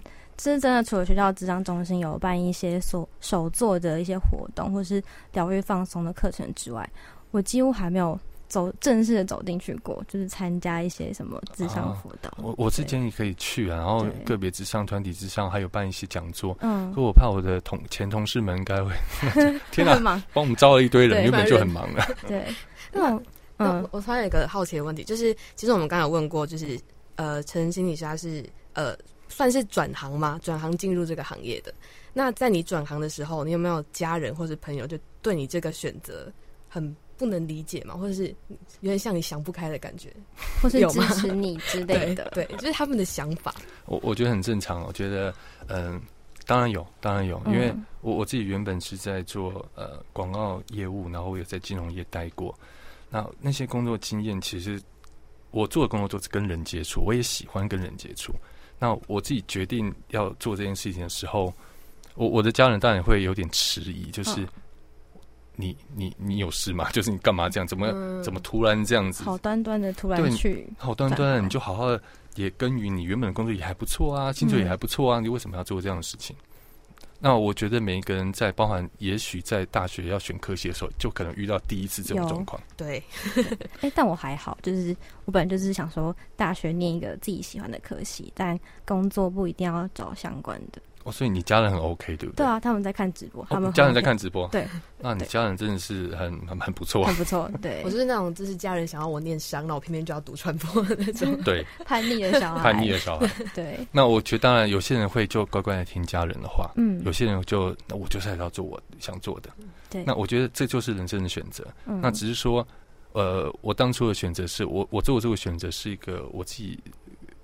是真的，除了学校智商中心有办一些手手做的一些活动，或是疗愈放松的课程之外，我几乎还没有走正式的走进去过，就是参加一些什么智商辅导。我我是建议可以去啊，然后个别智商、团体智商，还有办一些讲座。嗯，可我怕我的同前同事们应该会 *laughs* 天哪，帮我们招了一堆人，原本就很忙了。对，*laughs* 那嗯，我突然有一个好奇的问题，就是其实我们刚才问过，就是呃，陈心理师他是呃。算是转行吗？转行进入这个行业的。那在你转行的时候，你有没有家人或是朋友就对你这个选择很不能理解嘛？或者是有点像你想不开的感觉，或是支持你之类的？*laughs* 对，就是他们的想法。我我觉得很正常。我觉得，嗯，当然有，当然有，因为我我自己原本是在做呃广告业务，然后我也在金融业待过。那那些工作经验，其实我做的工作都是跟人接触，我也喜欢跟人接触。那我自己决定要做这件事情的时候，我我的家人当然会有点迟疑，就是你你你有事吗？*laughs* 就是你干嘛这样？怎么怎么突然这样子？好端端的突然去，好端端的你就好好的也耕耘你原本的工作也还不错啊，薪水也还不错啊，你为什么要做这样的事情？那我觉得每一个人在包含，也许在大学要选科系的时候，就可能遇到第一次这种状况。对，*laughs* 哎，但我还好，就是我本来就是想说，大学念一个自己喜欢的科系，但工作不一定要找相关的。哦，所以你家人很 OK，对不对？对啊，他们在看直播，他们家人在看直播。对，那你家人真的是很很很不错，很不错。对，*laughs* 我就是那种，就是家人想要我念商，那我偏偏就要读传播的那种。*laughs* 对，*laughs* 叛逆的小孩，叛逆的小孩。对。那我觉得，当然有些人会就乖乖的听家人的话，嗯，有些人就那我就是要做我想做的。对。那我觉得这就是人生的选择。嗯。那只是说，呃，我当初的选择是我我做这个选择是一个我自己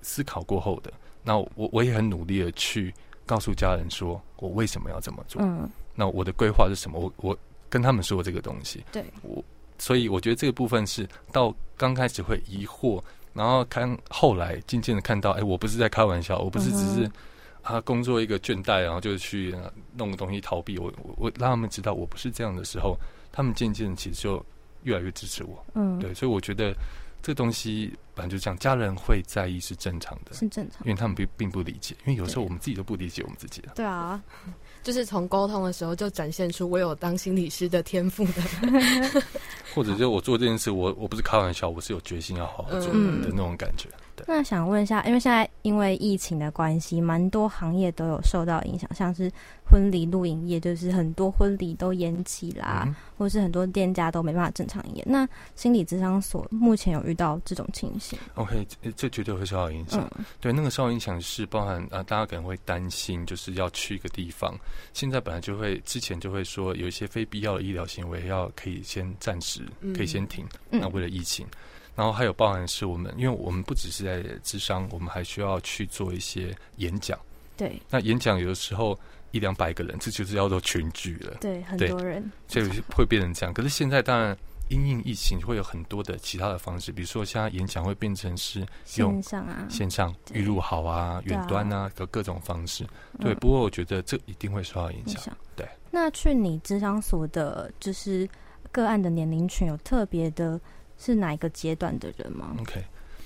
思考过后的。那我我也很努力的去。告诉家人说，我为什么要这么做？嗯，那我的规划是什么？我我跟他们说这个东西。对，我所以我觉得这个部分是到刚开始会疑惑，然后看后来渐渐的看到，哎，我不是在开玩笑，我不是只是啊工作一个倦怠，然后就去弄个东西逃避。我我我让他们知道我不是这样的时候，他们渐渐其实就越来越支持我。嗯，对，所以我觉得。这东西本来就这样，家人会在意是正常的，是正常，因为他们并并不理解，因为有时候我们自己都不理解我们自己的。对啊，就是从沟通的时候就展现出我有当心理师的天赋的，*laughs* 或者就我做这件事，我我不是开玩笑，我是有决心要好好做的那种感觉。对，那想问一下，因为现在因为疫情的关系，蛮多行业都有受到影响，像是婚礼录影业，就是很多婚礼都延期啦，或是很多店家都没办法正常营业。那心理咨商所目前有遇到这种情形？OK，这绝对会受到影响。对，那个受到影响是包含啊，大家可能会担心，就是要去一个地方，现在本来就会之前就会说有一些非必要的医疗行为要可以先暂时可以先停，那为了疫情。然后还有包含是我们，因为我们不只是在智商，我们还需要去做一些演讲。对，那演讲有的时候一两百个人，这就是叫做群聚了。对，很多人，所以会变成这样。可是现在当然因应疫情，会有很多的其他的方式，比如说现在演讲会变成是用线上啊，线上预录好啊，远端啊，各各种方式。对，不过我觉得这一定会受到影响。对，那去你智商所的，就是个案的年龄群有特别的。是哪一个阶段的人吗？OK，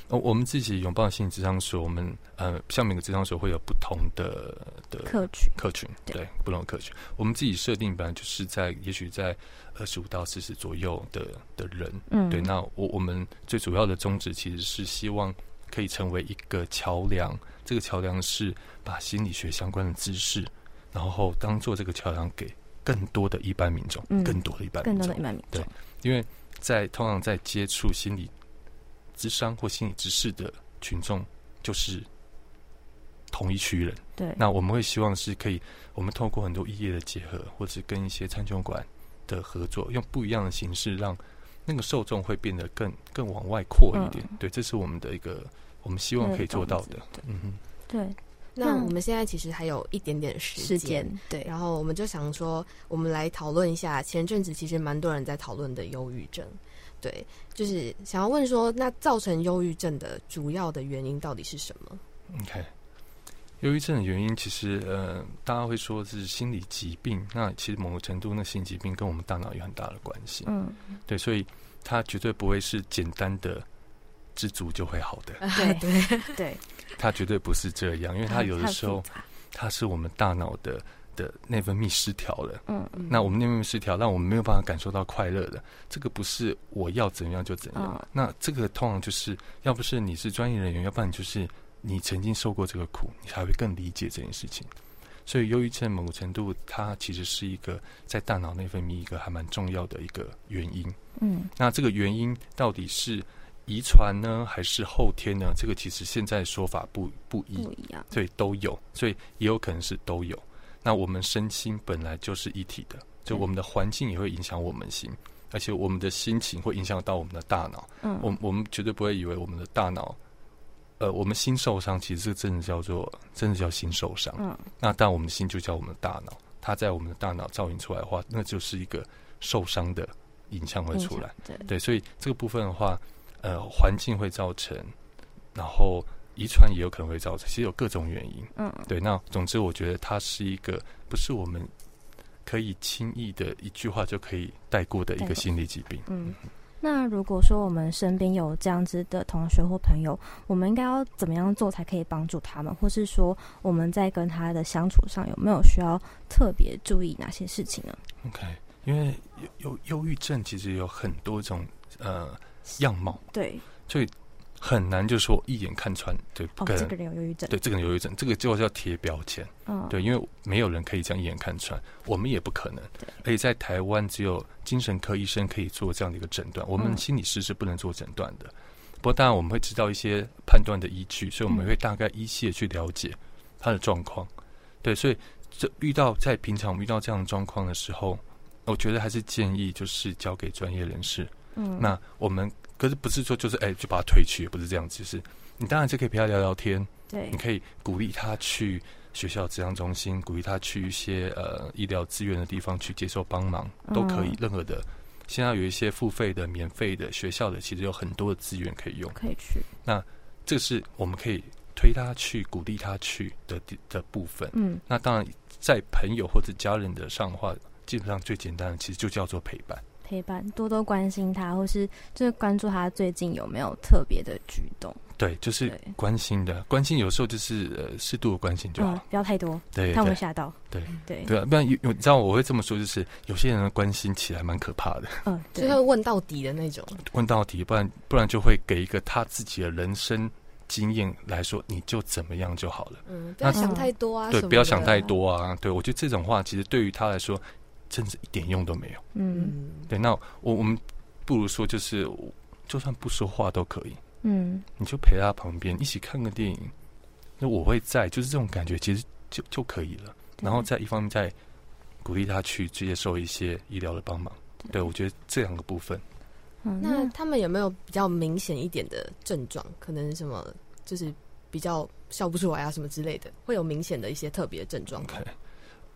哦，我们自己拥抱性智商所，我们呃，像每个智商所会有不同的的客群，客群对不同的客群。我们自己设定本来就是在，也许在二十五到四十左右的的人，嗯，对。那我我们最主要的宗旨其实是希望可以成为一个桥梁，这个桥梁是把心理学相关的知识，然后当做这个桥梁给更多的一般民众，更多的一般更多的一般民众，对，因为。在通常在接触心理智商或心理知识的群众，就是同一区人。对，那我们会希望是可以，我们透过很多异业的结合，或者跟一些餐酒馆的合作，用不一样的形式，让那个受众会变得更更往外扩一点。对，这是我们的一个我们希望可以做到的。嗯哼，对。那我们现在其实还有一点点时间，对，然后我们就想说，我们来讨论一下前阵子其实蛮多人在讨论的忧郁症，对，就是想要问说，那造成忧郁症的主要的原因到底是什么？OK，忧郁症的原因其实呃，大家会说是心理疾病，那其实某个程度，那心理疾病跟我们大脑有很大的关系，嗯，对，所以它绝对不会是简单的。知足就会好的，对对 *laughs* 对，它绝对不是这样，因为它有的时候，它是我们大脑的的内分泌失调了。嗯嗯，那我们内分泌失调，让我们没有办法感受到快乐的。这个不是我要怎样就怎样。那这个通常就是要不是你是专业人员，要不然就是你曾经受过这个苦，你才会更理解这件事情。所以，忧郁症某个程度，它其实是一个在大脑内分泌一个还蛮重要的一个原因。嗯，那这个原因到底是？遗传呢，还是后天呢？这个其实现在说法不不一，不一样，对，都有，所以也有可能是都有。那我们身心本来就是一体的，就我们的环境也会影响我们心，而且我们的心情会影响到我们的大脑。嗯，我我们绝对不会以为我们的大脑，呃，我们心受伤，其实这真的叫做真的叫心受伤。嗯，那但我们的心就叫我们的大脑，它在我们的大脑造影出来的话，那就是一个受伤的影像会出来。对对，所以这个部分的话。呃，环境会造成，然后遗传也有可能会造成，其实有各种原因。嗯，对。那总之，我觉得它是一个不是我们可以轻易的一句话就可以带过的一个心理疾病。嗯，那如果说我们身边有这样子的同学或朋友，我们应该要怎么样做才可以帮助他们？或是说我们在跟他的相处上有没有需要特别注意哪些事情呢？OK，因为忧忧郁症其实有很多种呃。样貌对，所以很难就说一眼看穿，对，哦，这个人有忧郁症，对，这个人有忧郁症，这个就叫贴标签，嗯，对，因为没有人可以这样一眼看穿，我们也不可能，而且在台湾只有精神科医生可以做这样的一个诊断，我们心理师是不能做诊断的。不过当然我们会知道一些判断的依据，所以我们会大概依稀的去了解他的状况，对，所以这遇到在平常我们遇到这样的状况的时候，我觉得还是建议就是交给专业人士。嗯，那我们可是不是说就是哎就把他推去，不是这样子，是你当然就可以陪他聊聊天，对，你可以鼓励他去学校治疗中心，鼓励他去一些呃医疗资源的地方去接受帮忙，都可以。任何的现在有一些付费的、免费的学校的，其实有很多的资源可以用，可以去。那这是我们可以推他去、鼓励他去的的部分。嗯，那当然在朋友或者家人的上的话，基本上最简单的其实就叫做陪伴。陪伴，多多关心他，或是就是关注他最近有没有特别的举动。对，就是关心的，关心有时候就是呃适度的关心就好，不要太多，对，他会吓到。对对对啊，不然有你知道我会这么说，就是有些人的关心起来蛮可怕的，嗯，就会问到底的那种，问到底，不然不然就会给一个他自己的人生经验来说，你就怎么样就好了。嗯，不要想太多啊。对，不要想太多啊。对，我觉得这种话其实对于他来说，真是一点用都没有。嗯，对。那我我们不如说，就是就算不说话都可以。嗯，你就陪他旁边一起看个电影，那我会在，就是这种感觉，其实就就可以了。然后在一方面再鼓励他去接受一些医疗的帮忙。对，我觉得这两个部分。那他们有没有比较明显一点的症状？可能什么就是比较笑不出来啊，什么之类的，会有明显的一些特别症状。OK，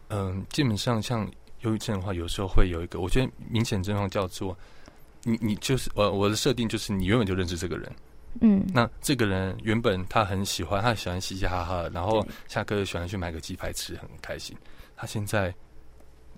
嗯，基本上像忧郁症的话，有时候会有一个，我觉得明显症状叫做你你就是我我的设定就是你原本就认识这个人，嗯，那这个人原本他很喜欢，他喜欢嘻嘻哈哈，然后下课喜欢去买个鸡排吃，很开心。他现在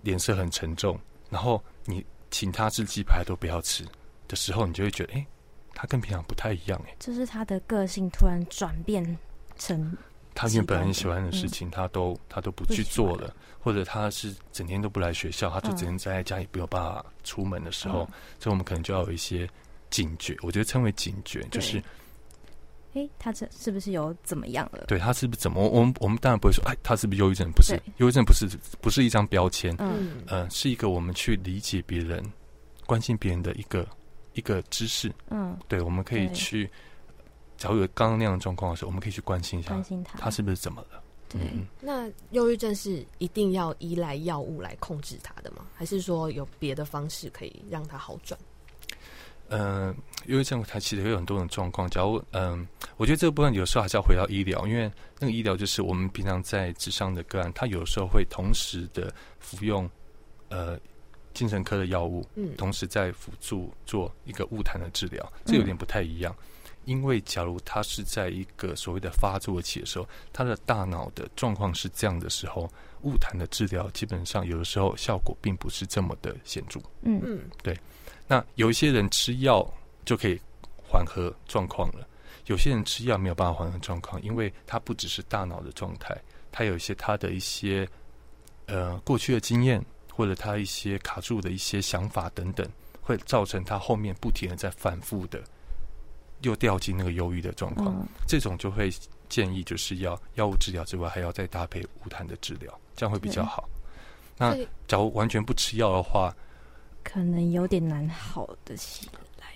脸色很沉重，然后你请他吃鸡排都不要吃。的时候，你就会觉得，哎，他跟平常不太一样，哎，就是他的个性突然转变成他原本很喜欢的事情，他都他都不去做了，或者他是整天都不来学校，他就只能待在家里，没有办法出门的时候，所以我们可能就要有一些警觉，我觉得称为警觉，就是，哎，他这是不是有怎么样了？对他是不是怎么？我们我们当然不会说，哎，他是不是忧郁症？不是，忧郁症不是不是一张标签，嗯嗯，是一个我们去理解别人、关心别人的一个。一个知识，嗯，对，我们可以去，假如有刚刚那样的状况的时候，我们可以去关心一下，关心他，他是不是怎么了？对，那忧郁症是一定要依赖药物来控制他的吗？还是说有别的方式可以让他好转？嗯，忧郁症它其实有很多种状况。假如嗯，我觉得这个部分有时候还是要回到医疗，因为那个医疗就是我们平常在智商的个案，他有时候会同时的服用呃。精神科的药物，嗯，同时在辅助做一个物谈的治疗，这有点不太一样。因为假如他是在一个所谓的发作期的时候，他的大脑的状况是这样的时候，物谈的治疗基本上有的时候效果并不是这么的显著。嗯嗯，对。那有一些人吃药就可以缓和状况了，有些人吃药没有办法缓和状况，因为他不只是大脑的状态，他有一些他的一些呃过去的经验。或者他一些卡住的一些想法等等，会造成他后面不停的在反复的又掉进那个忧郁的状况。这种就会建议就是要药物治疗之外，还要再搭配无痰的治疗，这样会比较好。那假如完全不吃药的话，可能有点难好的起来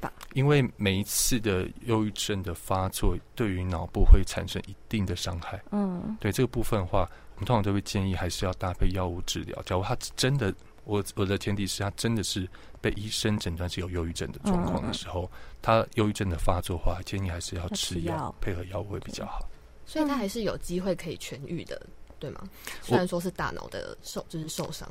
吧。因为每一次的忧郁症的发作，对于脑部会产生一定的伤害。嗯，对这个部分的话。我们通常都会建议还是要搭配药物治疗。假如他真的，我我的前提是他真的是被医生诊断是有忧郁症的状况的时候，他忧郁症的发作话，建议还是要吃药，配合药物会比较好。所以他还是有机会可以痊愈的，对吗？虽然说是大脑的受就是受伤。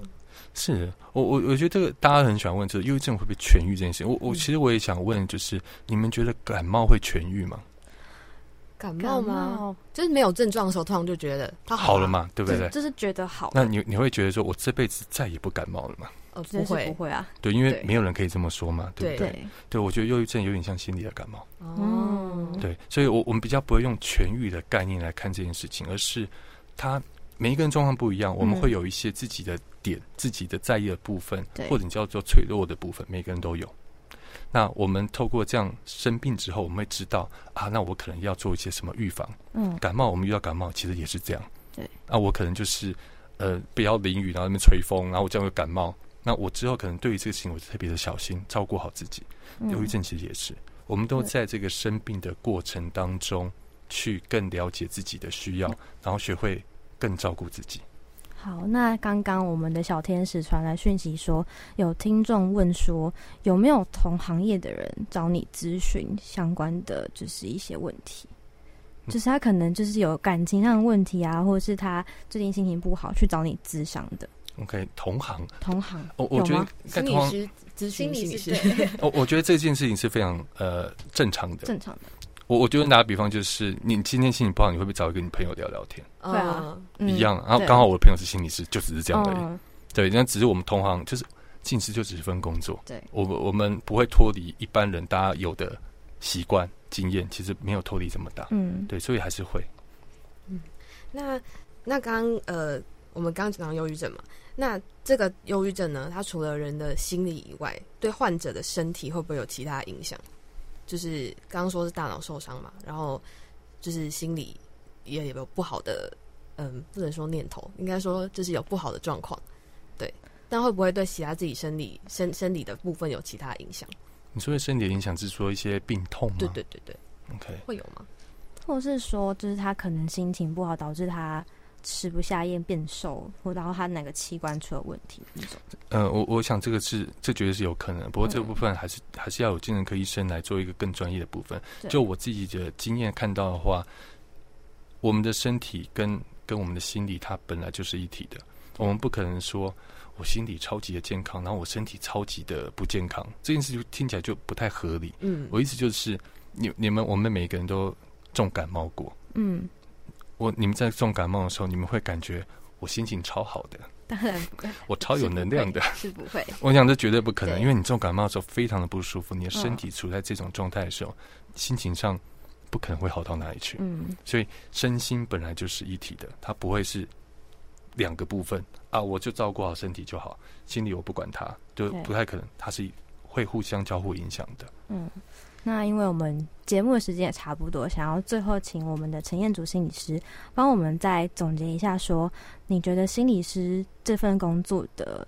是我我我觉得这个大家很喜欢问，这个忧郁症会不会痊愈这件事情。我我其实我也想问，就是你们觉得感冒会痊愈吗？感冒吗？就是没有症状的时候，通常就觉得他好了嘛，对不对？就是觉得好。那你你会觉得说，我这辈子再也不感冒了吗？哦，不会不会啊。对，因为没有人可以这么说嘛，对不对？对，我觉得忧郁症有点像心理的感冒。哦，对，所以我我们比较不会用痊愈的概念来看这件事情，而是他每一个人状况不一样，我们会有一些自己的点、自己的在意的部分，或者你叫做脆弱的部分，每个人都有。那我们透过这样生病之后，我们会知道啊，那我可能要做一些什么预防。嗯，感冒我们遇到感冒其实也是这样。对，那我可能就是呃不要淋雨，然后那边吹风，然后我这样会感冒。那我之后可能对于这个事情我特别的小心，照顾好自己。忧郁症其实也是，我们都在这个生病的过程当中，去更了解自己的需要，然后学会更照顾自己。好，那刚刚我们的小天使传来讯息说，有听众问说，有没有同行业的人找你咨询相关的，就是一些问题，就是他可能就是有感情上的问题啊，或者是他最近心情不好去找你咨商的。OK，同行，同行，我我觉得心理师咨询心理师，我 *laughs* 我觉得这件事情是非常呃正常的，正常的。我我觉得打个比方，就是你今天心情不好，你会不会找一个你朋友聊聊天？会啊，一样。然后刚好我的朋友是心理师，就只是这样而已。对，那只是我们同行，就是心理师就只是份工作。对，我我们不会脱离一般人大家有的习惯经验，其实没有脱离这么大。嗯，对，所以还是会。嗯，那那刚呃，我们刚刚讲到忧郁症嘛，那这个忧郁症呢，它除了人的心理以外，对患者的身体会不会有其他影响？就是刚刚说是大脑受伤嘛，然后就是心理也有不好的，嗯，不能说念头，应该说就是有不好的状况，对。但会不会对其他自己生理生生理的部分有其他影响？你说的身体影响是说一些病痛吗？对对对对，OK，会有吗？或是说，就是他可能心情不好，导致他吃不下咽变瘦，或然后他哪个器官出了问题那种？呃，我我想这个是这绝对是有可能，不过这部分还是还是要有精神科医生来做一个更专业的部分。就我自己的经验看到的话，我们的身体跟跟我们的心理，它本来就是一体的，我们不可能说。我心理超级的健康，然后我身体超级的不健康，这件事就听起来就不太合理。嗯，我意思就是，你你们我们每个人都重感冒过。嗯，我你们在重感冒的时候，你们会感觉我心情超好的，当然，我超有能量的，是不会。我想这绝对不可能，因为你重感冒的时候非常的不舒服，你的身体处在这种状态的时候，心情上不可能会好到哪里去。嗯，所以身心本来就是一体的，它不会是。两个部分啊，我就照顾好身体就好，心理我不管它，就不太可能，它是会互相交互影响的。嗯，那因为我们节目的时间也差不多，想要最后请我们的陈彦祖心理师帮我们再总结一下，说你觉得心理师这份工作的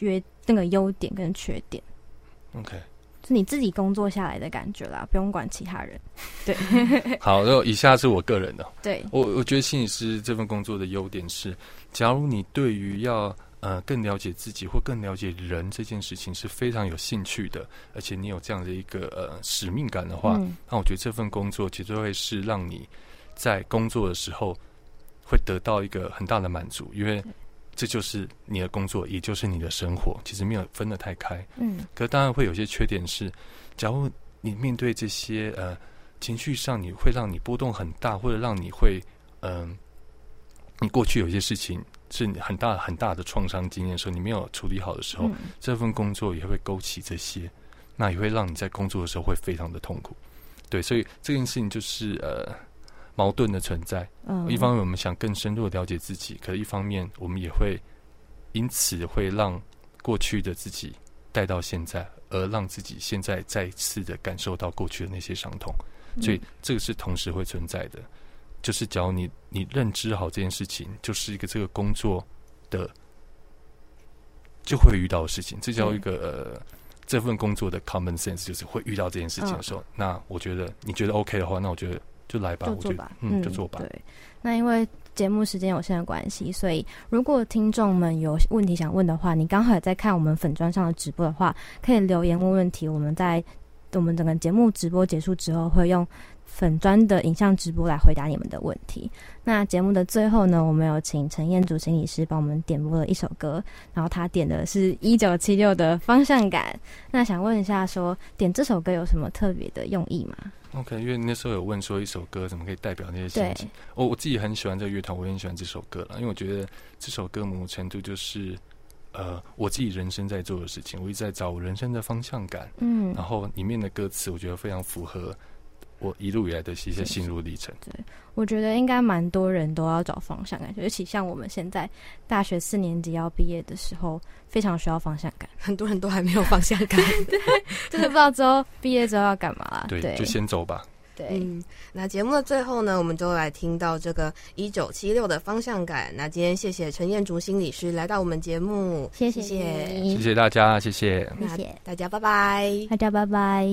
约那个优点跟缺点？OK。你自己工作下来的感觉啦，不用管其他人。*laughs* 对，*laughs* 好，然后以下是我个人的。对，我我觉得心理师这份工作的优点是，假如你对于要呃更了解自己或更了解人这件事情是非常有兴趣的，而且你有这样的一个呃使命感的话，那我觉得这份工作其实会是让你在工作的时候会得到一个很大的满足，因为。这就是你的工作，也就是你的生活，其实没有分得太开。嗯，可当然会有些缺点是，假如你面对这些呃情绪上，你会让你波动很大，或者让你会嗯，你过去有些事情是很大很大的创伤经验的时候，你没有处理好的时候，这份工作也会勾起这些，那也会让你在工作的时候会非常的痛苦。对，所以这件事情就是呃。矛盾的存在，嗯，一方面我们想更深入的了解自己，可是一方面我们也会因此会让过去的自己带到现在，而让自己现在再次的感受到过去的那些伤痛，所以这个是同时会存在的。就是只要你你认知好这件事情，就是一个这个工作的就会遇到的事情，这叫一个呃这份工作的 common sense，就是会遇到这件事情的时候，那我觉得你觉得 OK 的话，那我觉得。就来吧，就做吧，嗯，就做吧。对，那因为节目时间有限的关系，所以如果听众们有问题想问的话，你刚好也在看我们粉砖上的直播的话，可以留言问问题。我们在我们整个节目直播结束之后，会用粉砖的影像直播来回答你们的问题。那节目的最后呢，我们有请陈彦祖心理师帮我们点播了一首歌，然后他点的是一九七六的方向感。那想问一下，说点这首歌有什么特别的用意吗？OK，因为那时候有问说一首歌怎么可以代表那些心情。我我自己很喜欢这个乐团，我也很喜欢这首歌了。因为我觉得这首歌某种程度就是呃我自己人生在做的事情，我一直在找我人生的方向感。嗯，然后里面的歌词我觉得非常符合。我一路以来的一些心路历程。对，我觉得应该蛮多人都要找方向感，尤其像我们现在大学四年级要毕业的时候，非常需要方向感。*laughs* 很多人都还没有方向感，*laughs* 对，就是不知道之后毕业之后要干嘛。对，就先走吧。对，嗯，那节目的最后呢，我们就来听到这个一九七六的方向感。那今天谢谢陈彦竹心理师来到我们节目，谢谢，谢谢大家，谢谢，谢谢大家，拜拜，大家拜拜。